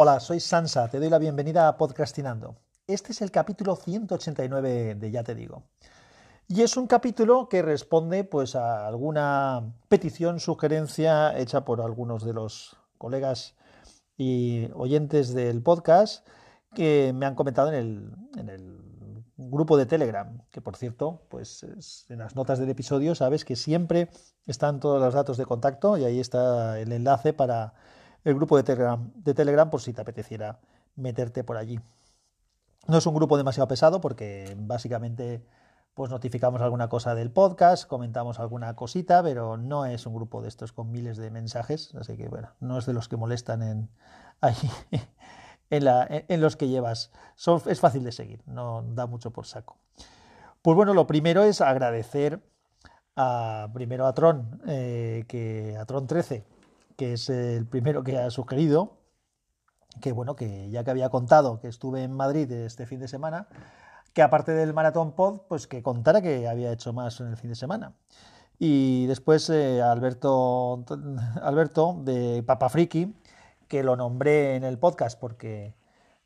Hola, soy Sansa, te doy la bienvenida a Podcastinando. Este es el capítulo 189 de Ya te digo. Y es un capítulo que responde pues a alguna petición, sugerencia hecha por algunos de los colegas y oyentes del podcast que me han comentado en el, en el grupo de Telegram, que por cierto, pues en las notas del episodio sabes que siempre están todos los datos de contacto y ahí está el enlace para el grupo de Telegram, de Telegram por si te apeteciera meterte por allí. No es un grupo demasiado pesado porque básicamente pues notificamos alguna cosa del podcast, comentamos alguna cosita, pero no es un grupo de estos con miles de mensajes, así que bueno, no es de los que molestan en en, los que llevas. Es fácil de seguir, no da mucho por saco. Pues bueno, lo primero es agradecer a, primero a Tron, eh, que, a Tron 13, que es el primero que ha sugerido, que bueno, que ya que había contado que estuve en Madrid este fin de semana, que aparte del Maratón Pod, pues que contara que había hecho más en el fin de semana. Y después eh, Alberto, Alberto de Papa Friki, que lo nombré en el podcast porque,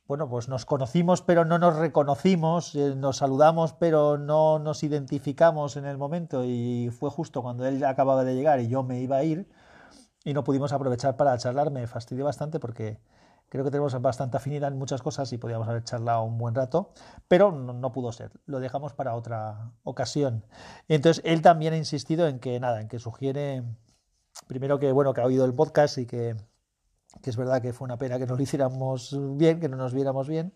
bueno, pues nos conocimos pero no nos reconocimos, eh, nos saludamos pero no nos identificamos en el momento y fue justo cuando él acababa de llegar y yo me iba a ir y no pudimos aprovechar para charlar, me fastidió bastante porque creo que tenemos bastante afinidad en muchas cosas y podíamos haber charlado un buen rato, pero no, pudo ser, lo dejamos para otra ocasión. Entonces, él también ha insistido en que, nada, en que sugiere, primero que, bueno, que ha oído el podcast y que, que es verdad que fue una pena que no lo hiciéramos bien, que no nos viéramos bien,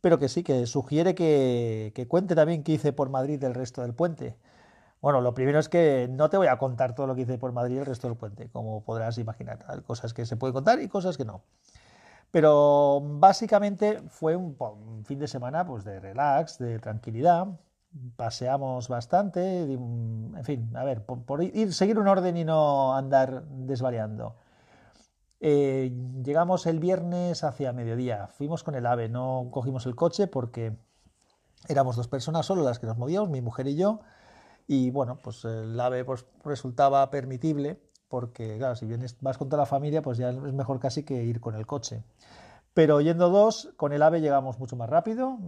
pero que sí, que sugiere que, que cuente también qué hice por Madrid el resto del puente. Bueno, lo primero es que no te voy a contar todo lo que hice por Madrid el resto del puente, como podrás imaginar. Hay cosas que se pueden contar y cosas que no. Pero básicamente fue un, fin de semana pues, de relax, de tranquilidad. Paseamos bastante, en fin, a ver, por, ir, seguir un orden y no andar desvariando. Eh, llegamos el viernes hacia mediodía, fuimos con el AVE, no cogimos el coche porque éramos dos personas solo las que nos movíamos, mi mujer y yo y bueno, pues el AVE pues, resultaba permitible porque, claro, si vienes, vas con toda la familia, pues ya es mejor casi que ir con el coche. Pero yendo dos, con el AVE llegamos mucho más rápido,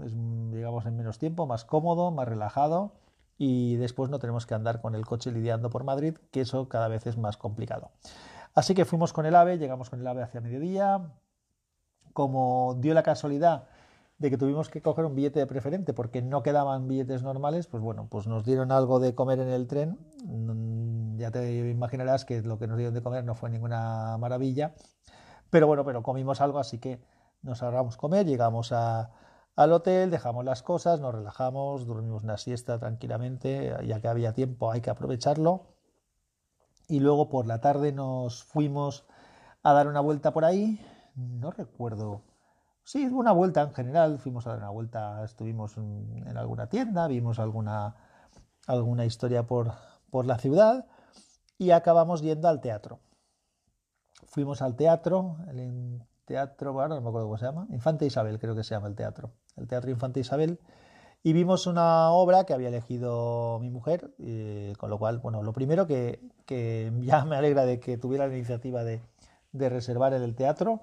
llegamos en menos tiempo, más cómodo, más relajado y después no tenemos que andar con el coche lidiando por Madrid, que eso cada vez es más complicado. Así que fuimos con el AVE, llegamos con el AVE hacia mediodía. Como dio la casualidad de que tuvimos que coger un billete de preferente porque no quedaban billetes normales, pues bueno, pues nos dieron algo de comer en el tren. Mm, ya te imaginarás que lo que nos dieron de comer no fue ninguna maravilla. Pero bueno, pero comimos algo, así que nos ahorramos comer, llegamos al hotel, dejamos las cosas, nos relajamos, dormimos una siesta tranquilamente, ya que había tiempo hay que aprovecharlo. Y luego por la tarde nos fuimos a dar una vuelta por ahí, no recuerdo Sí, una vuelta en general, fuimos a dar una vuelta, estuvimos en, alguna tienda, vimos alguna, alguna historia por, por la ciudad y acabamos yendo al teatro. Fuimos al teatro, el teatro, bueno, no me acuerdo cómo se llama, Infante Isabel creo que se llama el teatro, el Teatro Infante Isabel, y vimos una obra que había elegido mi mujer, con lo cual, bueno, lo primero que, que, ya me alegra de que tuviera la iniciativa de, de reservar el teatro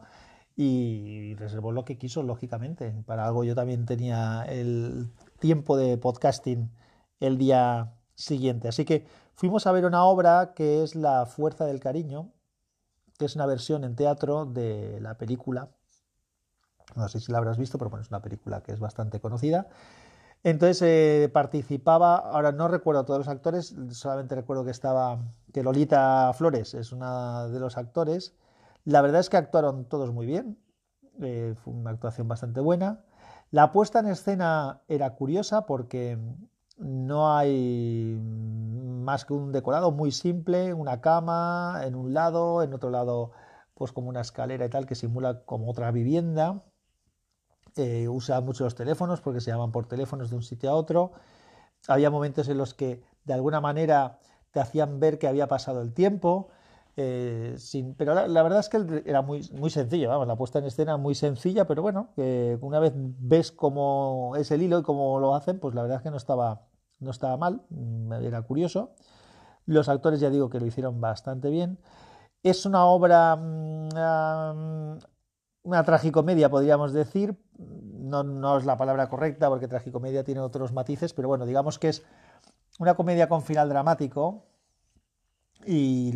y reservó lo que quiso, lógicamente. Para algo yo también tenía el tiempo de podcasting el día siguiente. Así que fuimos a ver una obra que es La Fuerza del Cariño, que es una versión en teatro de la película. No sé si la habrás visto, pero bueno, es una película que es bastante conocida. Entonces eh, participaba, ahora no recuerdo a todos los actores, solamente recuerdo que estaba, que Lolita Flores es una de los actores, la verdad es que actuaron todos muy bien, eh, fue una actuación bastante buena. La puesta en escena era curiosa porque no hay más que un decorado muy simple, una cama en un lado, en otro lado pues como una escalera y tal que simula como otra vivienda. Eh, usa mucho los teléfonos porque se llaman por teléfonos de un sitio a otro. Había momentos en los que de alguna manera te hacían ver que había pasado el tiempo. Eh, pero la, verdad es que era muy, muy sencillo, vamos, la puesta en escena muy sencilla, pero bueno, una vez ves cómo es el hilo y cómo lo hacen, pues la verdad es que no estaba, no estaba mal, mm, era curioso. Los actores ya digo que lo hicieron bastante bien. Es una obra mm, una tragicomedia, podríamos decir. No, no es la palabra correcta porque tragicomedia tiene otros matices, pero bueno, digamos que es una comedia con final dramático y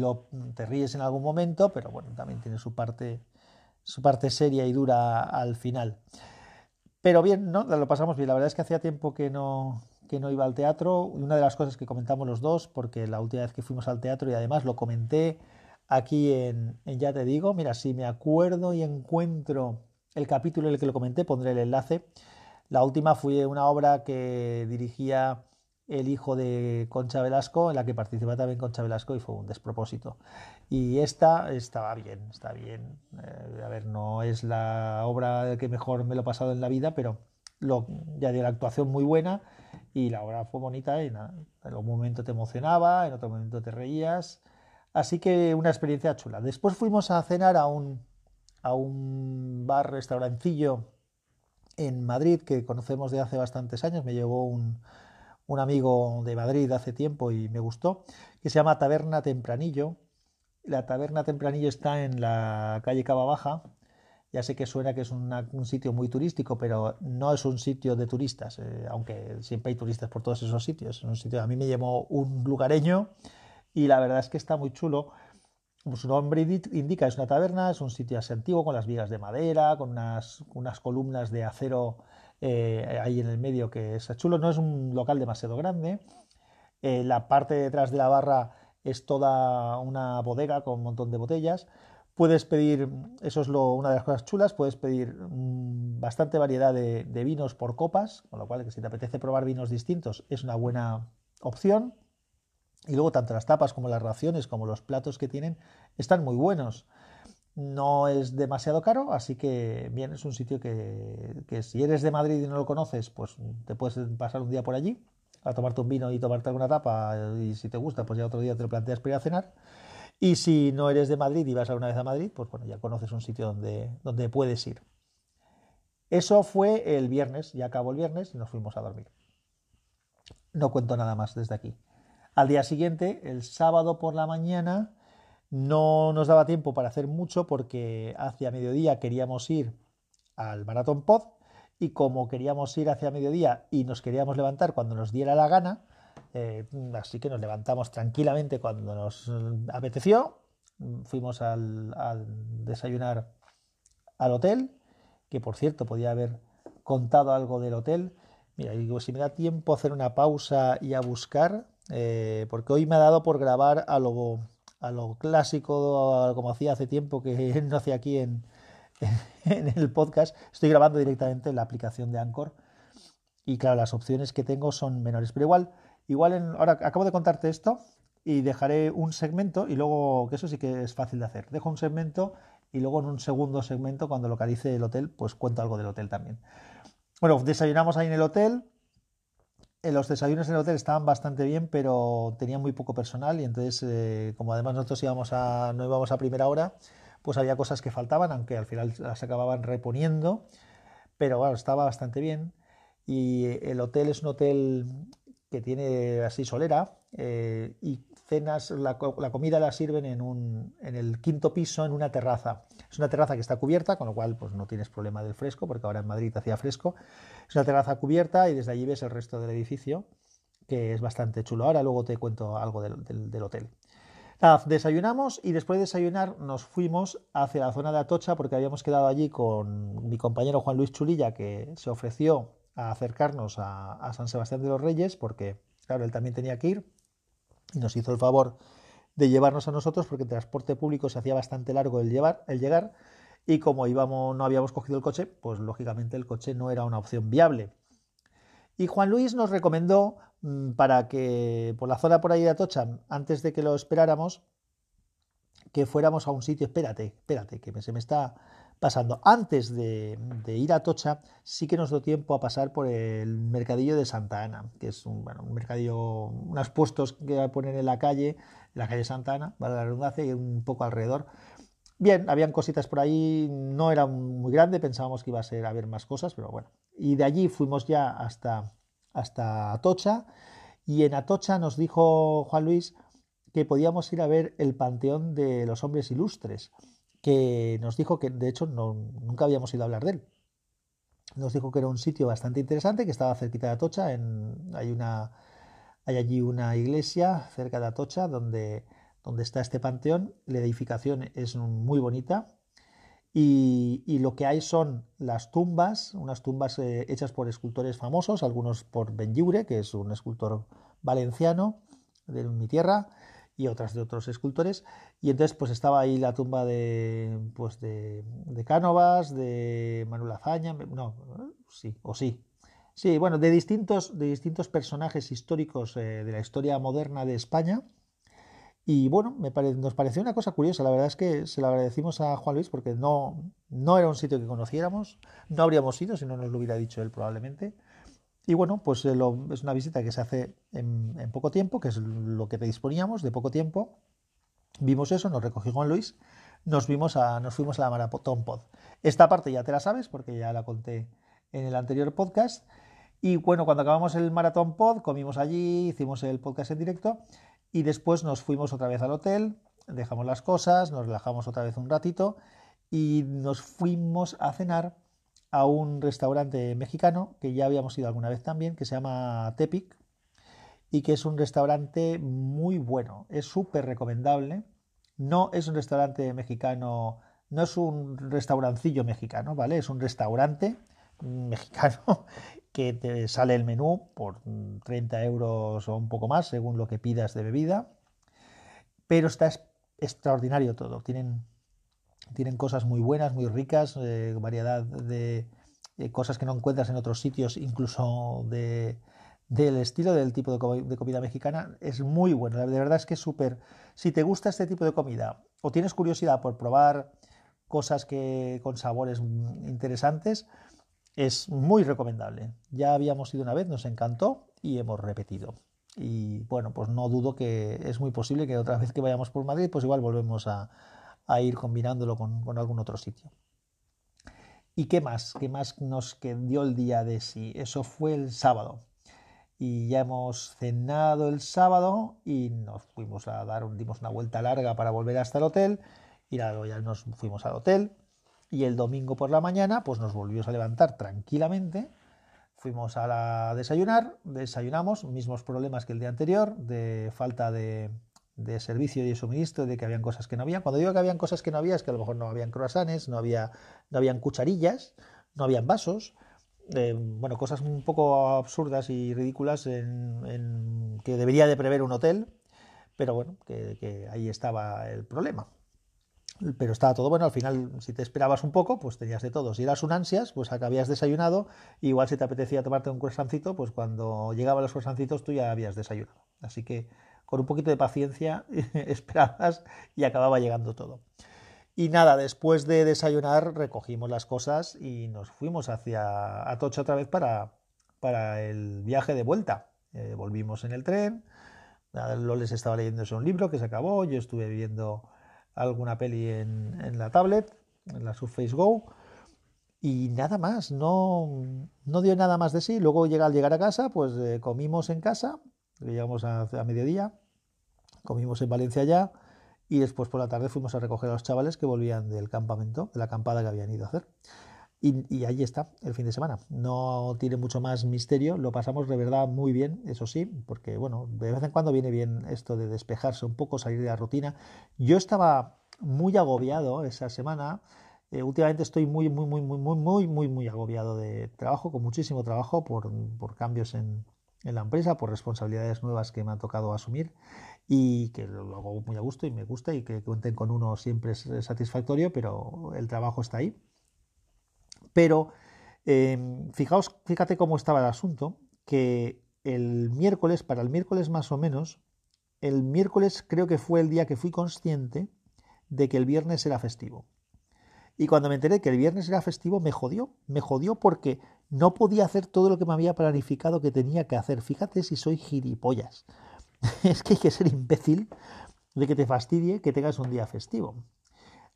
te ríes en algún momento, pero bueno, también tiene su parte, su parte seria y dura al final. Pero bien, ¿no? Lo pasamos bien. La verdad es que hacía tiempo que no, que no iba al teatro. Una de las cosas que comentamos los dos, porque la última vez que fuimos al teatro y además lo comenté aquí en, Ya Te Digo, mira, si me acuerdo y encuentro el capítulo en el que lo comenté, pondré el enlace. La última fue una obra que dirigía el hijo de Concha Velasco, en la que participaba también Concha Velasco y fue un despropósito. Y esta estaba bien, está bien. Eh, a ver, no es la obra que mejor me lo he pasado en la vida, pero lo, ya dio la actuación muy buena y la obra fue bonita en algún momento te emocionaba, en otro momento te reías. Así que una experiencia chula. Después fuimos a cenar a un, a un bar, restaurancillo en Madrid que conocemos de hace bastantes años. Me llevó un, un amigo de Madrid hace tiempo y me gustó, que se llama Taberna Tempranillo. La Taberna Tempranillo está en la calle Cava Baja. Ya sé que suena que es un sitio muy turístico, pero no es un sitio de turistas, eh, aunque siempre hay turistas por todos esos sitios. A mí me llevó un lugareño y la verdad es que está muy chulo. Como su nombre indica, es una taberna, es un sitio así antiguo con las vigas de madera, con unas, unas columnas de acero eh, ahí en el medio que es chulo. No es un local demasiado grande. Eh, la parte detrás de la barra es toda una bodega con un montón de botellas. Puedes pedir, eso es lo, una de las cosas chulas, puedes pedir mm, bastante variedad de, vinos por copas, con lo cual que si te apetece probar vinos distintos es una buena opción. Y luego tanto las tapas como las raciones como los platos que tienen están muy buenos. No es demasiado caro, así que bien, es un sitio que, si eres de Madrid y no lo conoces, pues te puedes pasar un día por allí a tomarte un vino y tomarte alguna tapa y si te gusta, pues ya otro día te lo planteas para ir a cenar. Y si no eres de Madrid y vas a una vez a Madrid, pues bueno, ya conoces un sitio donde, donde puedes ir. Eso fue el viernes, ya acabó el viernes y nos fuimos a dormir. No cuento nada más desde aquí. Al día siguiente, el sábado por la mañana, no nos daba tiempo para hacer mucho porque hacia mediodía queríamos ir al Maratón Pod y como queríamos ir hacia mediodía y nos queríamos levantar cuando nos diera la gana, eh, así que nos levantamos tranquilamente cuando nos apeteció, fuimos al, desayunar al hotel, que por cierto podía haber contado algo del hotel. Mira, digo, si me da tiempo hacer una pausa y a buscar, eh, porque hoy me ha dado por grabar a lo a lo clásico, como hacía hace tiempo que no hacía aquí en, en el podcast. Estoy grabando directamente en la aplicación de Anchor y claro, las opciones que tengo son menores, pero igual, igual en, ahora acabo de contarte esto y dejaré un segmento y luego, que eso sí que es fácil de hacer, dejo un segmento y luego en un segundo segmento, cuando localice el hotel, pues cuento algo del hotel también. Bueno, desayunamos ahí en el hotel, los desayunos en el hotel estaban bastante bien, pero tenían muy poco personal y entonces, eh, como además nosotros íbamos a, no íbamos a primera hora, pues había cosas que faltaban, aunque al final las acababan reponiendo, pero bueno, estaba bastante bien. Y el hotel es un hotel que tiene así solera eh, y cenas, la, comida la sirven en, un, en el quinto piso, en una terraza. Es una terraza que está cubierta, con lo cual pues, no tienes problema del fresco, porque ahora en Madrid hacía fresco. Es una terraza cubierta y desde allí ves el resto del edificio, que es bastante chulo. Ahora luego te cuento algo del, del, hotel. desayunamos y después de desayunar nos fuimos hacia la zona de Atocha porque habíamos quedado allí con mi compañero Juan Luis Chulilla que se ofreció a acercarnos a, a San Sebastián de los Reyes porque, claro, él también tenía que ir y nos hizo el favor de llevarnos a nosotros porque el transporte público se hacía bastante largo el, llevar, el llegar y como íbamos, no habíamos cogido el coche, pues lógicamente el coche no era una opción viable. Y Juan Luis nos recomendó mm, para que por la zona por ahí de Atocha, antes de que lo esperáramos, que fuéramos a un sitio, espérate, espérate, que se me está pasando. Antes de, ir a Tocha, sí que nos dio tiempo a pasar por el mercadillo de Santa Ana, que es un, bueno, mercadillo, unos puestos que ponen en la calle, en la calle Santa Ana, vale la redundancia, y un poco alrededor. Bien, habían cositas por ahí, no era muy grande, pensábamos que iba a ser a ver más cosas, pero bueno. Y de allí fuimos ya hasta, hasta Atocha, y en Atocha nos dijo Juan Luis que podíamos ir a ver el Panteón de los Hombres Ilustres que nos dijo que de hecho no, nunca habíamos ido a hablar de él. Nos dijo que era un sitio bastante interesante, que estaba cerquita de Atocha, en, hay, una, hay allí una iglesia cerca de Atocha donde, donde está este panteón, la edificación es muy bonita, y, lo que hay son las tumbas, unas tumbas eh, hechas por escultores famosos, algunos por Benlliure, que es un escultor valenciano de mi tierra, y otras de otros escultores. Y entonces pues estaba ahí la tumba de, pues de, de Cánovas, de Manuel Azaña, no, sí, o sí. Sí, bueno, de distintos, de distintos personajes históricos eh, de la historia moderna de España. Y bueno, me nos pareció una cosa curiosa. La verdad es que se lo agradecimos a Juan Luis porque no, no era un sitio que conociéramos. No habríamos ido si no nos lo hubiera dicho él probablemente. Y bueno, pues eh, es una visita que se hace en, poco tiempo, que es lo que disponíamos, de poco tiempo. Vimos eso, nos recogió Juan Luis, nos, vimos a, nos fuimos a la Maratón Pod. Esta parte ya te la sabes porque ya la conté en el anterior podcast. Y bueno, cuando acabamos el Maratón Pod, comimos allí, hicimos el podcast en directo y después nos fuimos otra vez al hotel, dejamos las cosas, nos relajamos otra vez un ratito y nos fuimos a cenar a un restaurante mexicano que ya habíamos ido alguna vez también, que se llama Tepic y que es un restaurante muy bueno, es súper recomendable. No es un restaurante mexicano, no es un restaurancillo mexicano, ¿vale? Es un restaurante mexicano que te sale el menú por 30 euros o un poco más, según lo que pidas de bebida. Pero está extraordinario todo. Tienen tienen cosas muy buenas, muy ricas, eh, variedad de cosas que no encuentras en otros sitios, incluso de, del estilo del tipo de, comida mexicana. Es muy bueno, de verdad es que es súper... Si te gusta este tipo de comida o tienes curiosidad por probar cosas que con sabores interesantes, es muy recomendable. Ya habíamos ido una vez, nos encantó y hemos repetido. Y bueno, pues no dudo que es muy posible que otra vez que vayamos por Madrid, pues igual volvemos a, a ir combinándolo con, algún otro sitio. ¿Y qué más? ¿Qué más nos dio el día de sí? Eso fue el sábado. Y ya hemos cenado el sábado y nos fuimos a dar, dimos una vuelta larga para volver hasta el hotel. Y ya nos fuimos al hotel. Y el domingo por la mañana, pues nos volvimos a levantar tranquilamente. Fuimos a desayunar, desayunamos, mismos problemas que el día anterior, de falta de, de servicio y de suministro, de que habían cosas que no había. Cuando digo que habían cosas que no había, es que a lo mejor no habían croissants, no, había, no habían cucharillas, no habían vasos, eh, bueno, cosas un poco absurdas y ridículas en, que debería de prever un hotel, pero bueno, que, ahí estaba el problema. Pero estaba todo bueno, al final, si te esperabas un poco, pues tenías de todo. Si eras un ansias, pues habías desayunado, igual si te apetecía tomarte un croissancito, pues cuando llegaban los croissancitos tú ya habías desayunado. Así que con un poquito de paciencia esperabas y acababa llegando todo. Y nada, después de desayunar recogimos las cosas y nos fuimos hacia Atocha otra vez para, para el viaje de vuelta. Eh, volvimos en el tren, Loles estaba leyendo un libro que se acabó, yo estuve viendo alguna peli en, la tablet, en la Surface Go, y nada más, no, no dio nada más de sí. Luego llega, al llegar a casa, pues eh, comimos en casa, llegamos a, mediodía, comimos en Valencia ya y después por la tarde fuimos a recoger a los chavales que volvían del campamento, de la acampada que habían ido a hacer. Y, y, ahí está el fin de semana. No tiene mucho más misterio, lo pasamos de verdad muy bien, eso sí, porque bueno, de vez en cuando viene bien esto de despejarse un poco, salir de la rutina. Yo estaba muy agobiado esa semana. Eh, últimamente estoy muy, muy, muy, muy, muy, muy, muy, muy agobiado de trabajo, con muchísimo trabajo por, por cambios en, en la empresa por responsabilidades nuevas que me han tocado asumir y que lo hago muy a gusto y me gusta y que cuenten con uno siempre es satisfactorio, pero el trabajo está ahí. Pero em, fijaos, fíjate cómo estaba el asunto, que el miércoles, para el miércoles más o menos, el miércoles creo que fue el día que fui consciente de que el viernes era festivo. Y cuando me enteré que el viernes era festivo, me jodió. Me jodió porque no podía hacer todo lo que me había planificado que tenía que hacer. Fíjate si soy gilipollas. es que hay que ser imbécil de que te fastidie que tengas un día festivo.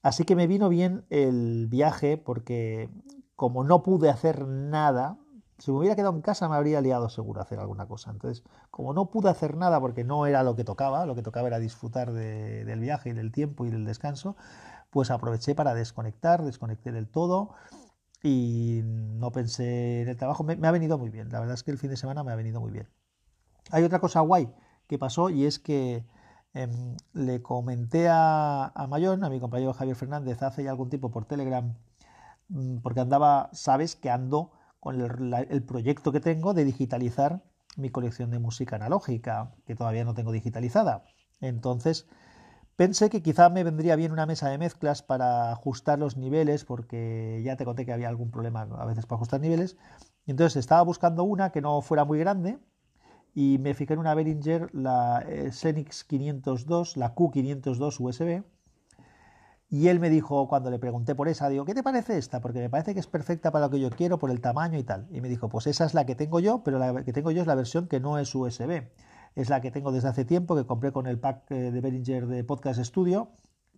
Así que me vino bien el viaje porque como no pude hacer nada, si me hubiera quedado en casa me habría liado seguro a hacer alguna cosa. Entonces, como no pude hacer nada porque no era lo que tocaba, lo que tocaba era disfrutar del viaje y del tiempo y del descanso, pues aproveché para desconectar, desconecté del todo y no pensé en el trabajo. Me, ha venido muy bien, la verdad es que el fin de semana me ha venido muy bien. Hay otra cosa guay que pasó y es que em, le comenté a, a Mayón, a mi compañero Javier Fernández, hace ya algún tiempo por Telegram, mm, porque andaba, sabes que ando con el, proyecto que tengo de digitalizar mi colección de música analógica, que todavía no tengo digitalizada. Entonces, pensé que quizá me vendría bien una mesa de mezclas para ajustar los niveles, porque ya te conté que había algún problema a veces para ajustar niveles. Entonces estaba buscando una que no fuera muy grande y me fijé en una Behringer, la Xenix 502, la Q502 USB, y él me dijo, cuando le pregunté por esa, digo, ¿qué te parece esta? Porque me parece que es perfecta para lo que yo quiero, por el tamaño y tal. Y me dijo, pues esa es la que tengo yo, pero la que tengo yo es la versión que no es USB. Es la que tengo desde hace tiempo, que compré con el pack eh, de Behringer de Podcast Studio,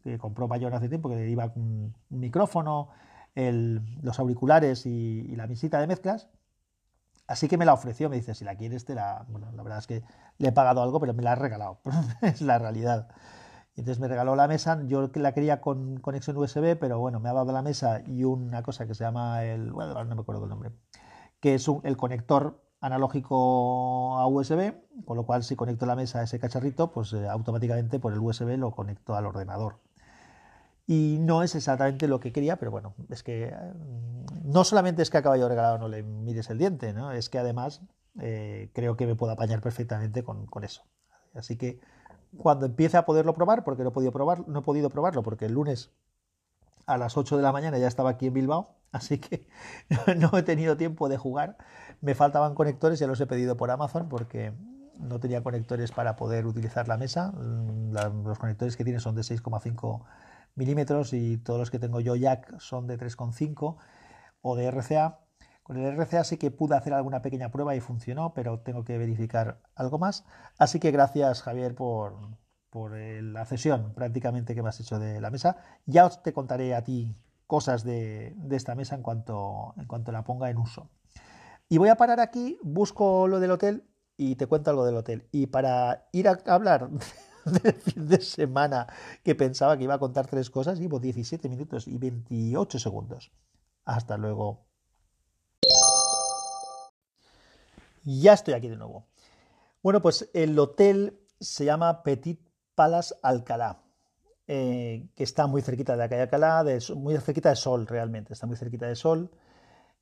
que compró Mayor hace tiempo, que le iba un, micrófono, los auriculares y, la misita de mezclas. Así que me la ofreció, me dice, si la quieres, te la... Bueno, la verdad es que le he pagado algo, pero me la ha regalado. es la realidad. Y entonces me regaló la mesa, yo la quería con conexión USB, pero bueno, me ha dado la mesa y una cosa que se llama el, bueno, no me acuerdo el nombre, que es el conector analógico a USB, con lo cual si conecto la mesa a ese cacharrito, pues eh, automáticamente por el USB lo conecto al ordenador. Y no es exactamente lo que quería, pero bueno, es que mm, no solamente es que a caballo regalado no le mires el diente, ¿no? es que además eh, creo que me puedo apañar perfectamente con, con eso. Así que cuando empiece a poderlo probar, porque no he podido, no he podido probarlo, porque el lunes a las 8 de la mañana ya estaba aquí en Bilbao, así que no he tenido tiempo de jugar. Me faltaban conectores, ya los he pedido por Amazon porque no tenía conectores para poder utilizar la mesa. Los conectores que tiene son de 6,5 milímetros y todos los que tengo yo jack son de 3,5 o de RCA. Con el RCA sí que pude hacer alguna pequeña prueba y funcionó, pero tengo que verificar algo más. Así que gracias Javier por, la cesión prácticamente que me has hecho de la mesa. Ya os te contaré a ti cosas de, esta mesa en cuanto, en cuanto la ponga en uso. Y voy a parar aquí, busco lo del hotel y te cuento algo del hotel. Y para ir a hablar del fin de semana que pensaba que iba a contar tres cosas, llevo 17 minutos y 28 segundos. Hasta luego. Ya estoy aquí de nuevo. Bueno, pues el hotel se llama Petit Palace Alcalá, eh, que está muy cerquita de la calle Alcalá, muy cerquita de Sol realmente, está muy cerquita de Sol.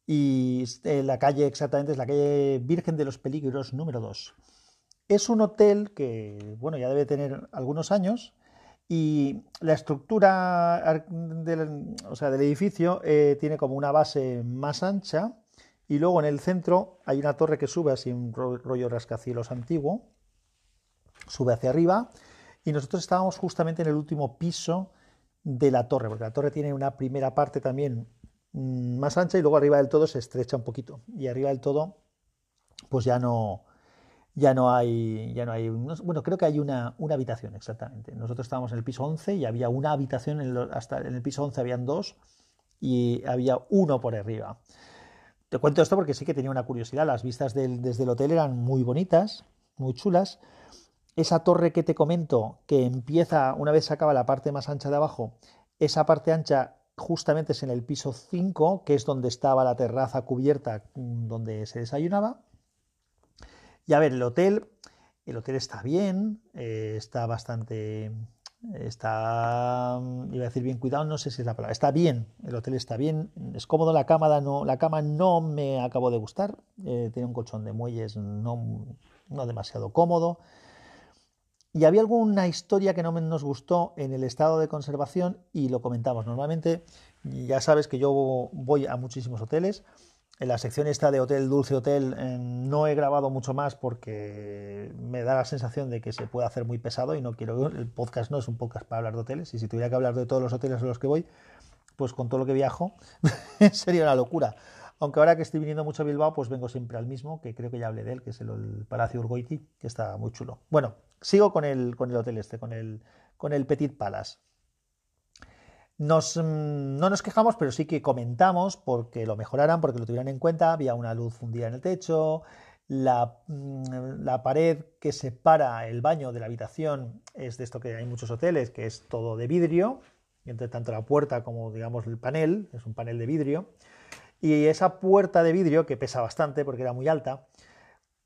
Y eh, la calle exactamente es la calle Virgen de los Peligros número 2. Es un hotel que, bueno, ya debe tener algunos años y la estructura del, o sea, del edificio eh, tiene como una base más ancha y luego en el centro hay una torre que sube así, un rollo rascacielos antiguo, sube hacia arriba. Y nosotros estábamos justamente en el último piso de la torre, porque la torre tiene una primera parte también mm, más ancha y luego arriba del todo se estrecha un poquito. Y arriba del todo, pues ya no, ya no hay, ya no hay, bueno, creo que hay una, una habitación exactamente. Nosotros estábamos en el piso 11 y había una habitación, hasta en el piso 11 habían dos y había uno por arriba. Te cuento esto porque sí que tenía una curiosidad. Las vistas desde el hotel eran muy bonitas, muy chulas. Esa torre que te comento, que empieza una vez se acaba la parte más ancha de abajo, esa parte ancha justamente es en el piso 5, que es donde estaba la terraza cubierta mm, donde se desayunaba. Y a ver, el hotel, el hotel está bien, eh, está bastante está, iba a decir bien cuidado, no sé si es la palabra, está bien, el hotel está bien, es cómodo, la cama no, la cama no me acabó de gustar, eh, tiene un colchón de muelles no, no demasiado cómodo, y había alguna historia que no nos gustó en el estado de conservación y lo comentamos. Normalmente, ya sabes que yo voy a muchísimos hoteles, en la sección esta de Hotel Dulce Hotel eh, no he grabado mucho más porque me da la sensación de que se puede hacer muy pesado y no quiero. El podcast no es un podcast para hablar de hoteles y si tuviera que hablar de todos los hoteles a los que voy, pues con todo lo que viajo sería una locura. Aunque ahora que estoy viniendo mucho a Bilbao, pues vengo siempre al mismo, que creo que ya hablé de él, que es el, Palacio Urgoiti, que está muy chulo. Bueno, sigo con el, con el hotel este, con el, con el Petit Palace. Mm, no nos quejamos, pero sí que comentamos porque lo mejoraran, porque lo tuvieran en cuenta. Había una luz fundida en el techo, la, mm, la, pared que separa el baño de la habitación es de esto que hay en muchos hoteles, que es todo de vidrio, entre tanto la puerta como digamos el panel, es un panel de vidrio, y esa puerta de vidrio, que pesa bastante porque era muy alta,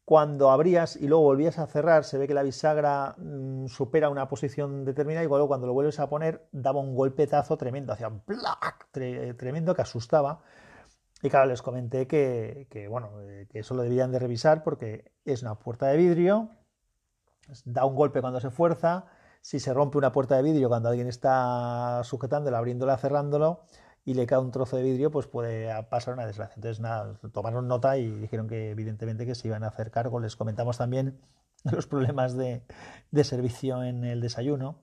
cuando abrías y luego volvías a cerrar, se ve que la bisagra mm, supera una posición determinada y luego cuando lo vuelves a poner daba un golpetazo tremendo, hacía un ¡plac! tremendo que asustaba. Y claro, les comenté que, bueno, eh, eso lo debían de revisar porque es una puerta de vidrio, da un golpe cuando se fuerza, si se rompe una puerta de vidrio cuando alguien está sujetándola, abriéndola, cerrándolo, y le cae un trozo de vidrio, pues puede pasar una desgracia. Entonces, nada, tomaron nota y dijeron que evidentemente que se iban a hacer cargo. Les comentamos también los problemas de, servicio en el desayuno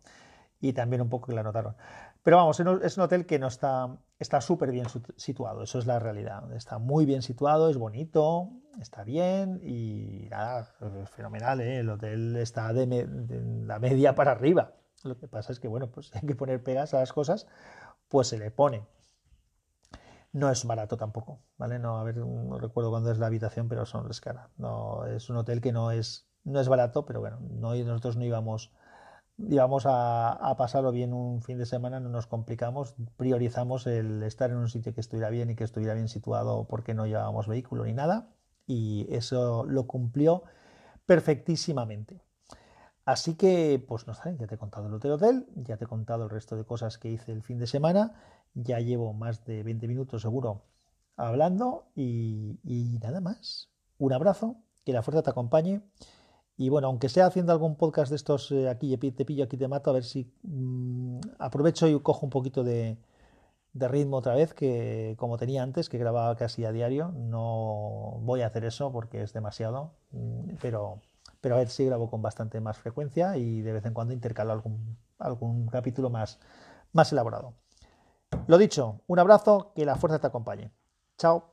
y también un poco que la notaron. Pero vamos, es un hotel que no está está súper bien situado, eso es la realidad. Está muy bien situado, es bonito, está bien y nada, fenomenal. ¿eh? El hotel está de, de, la media para arriba. Lo que pasa es que, bueno, pues hay que poner pegas a las cosas, pues se le pone. No es barato tampoco, ¿vale? No, a ver, no recuerdo cuándo es la habitación, pero son es cara. No, es un hotel que no es, no es barato, pero bueno, no, nosotros no íbamos, íbamos a, a, pasarlo bien un fin de semana, no nos complicamos, priorizamos el estar en un sitio que estuviera bien y que estuviera bien situado porque no llevábamos vehículo ni nada, y eso lo cumplió perfectísimamente. Así que, pues no sé, ya te he contado el hotel hotel, ya te he contado el resto de cosas que hice el fin de semana ya llevo más de 20 minutos seguro hablando y, nada más. Un abrazo, que la fuerza te acompañe. Y bueno, aunque sea haciendo algún podcast de estos eh, aquí te pillo, aquí te mato, a ver si mm, aprovecho y cojo un poquito de, ritmo otra vez, que como tenía antes, que grababa casi a diario. No voy a hacer eso porque es demasiado, mm, pero, pero a ver si grabo con bastante más frecuencia y de vez en cuando intercalo algún, algún capítulo más, más elaborado. Lo dicho, un abrazo, que la fuerza te acompañe. Chao.